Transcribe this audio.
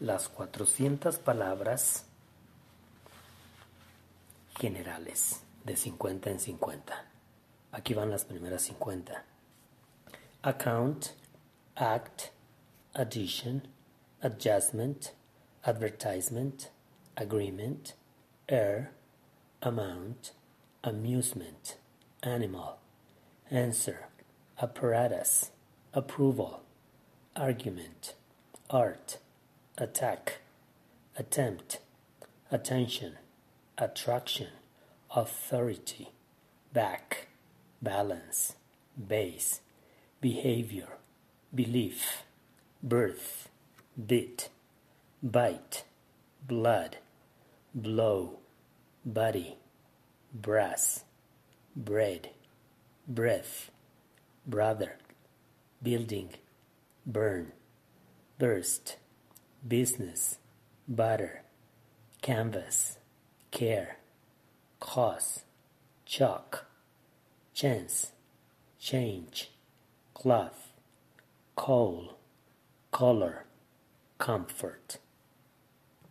las 400 palabras generales de 50 en 50. Aquí van las primeras 50. Account, act, addition, adjustment, advertisement, agreement, air, amount, amusement, animal, answer, apparatus, approval, argument, art, attack, attempt, attention, attraction, authority, back, balance, base, behavior, belief, birth, bit, bite, blood, blow, body, brass, bread, breath, brother, building, burn, burst, business, butter, canvas, care, cause, chalk, chance, change, cloth, coal, color, comfort.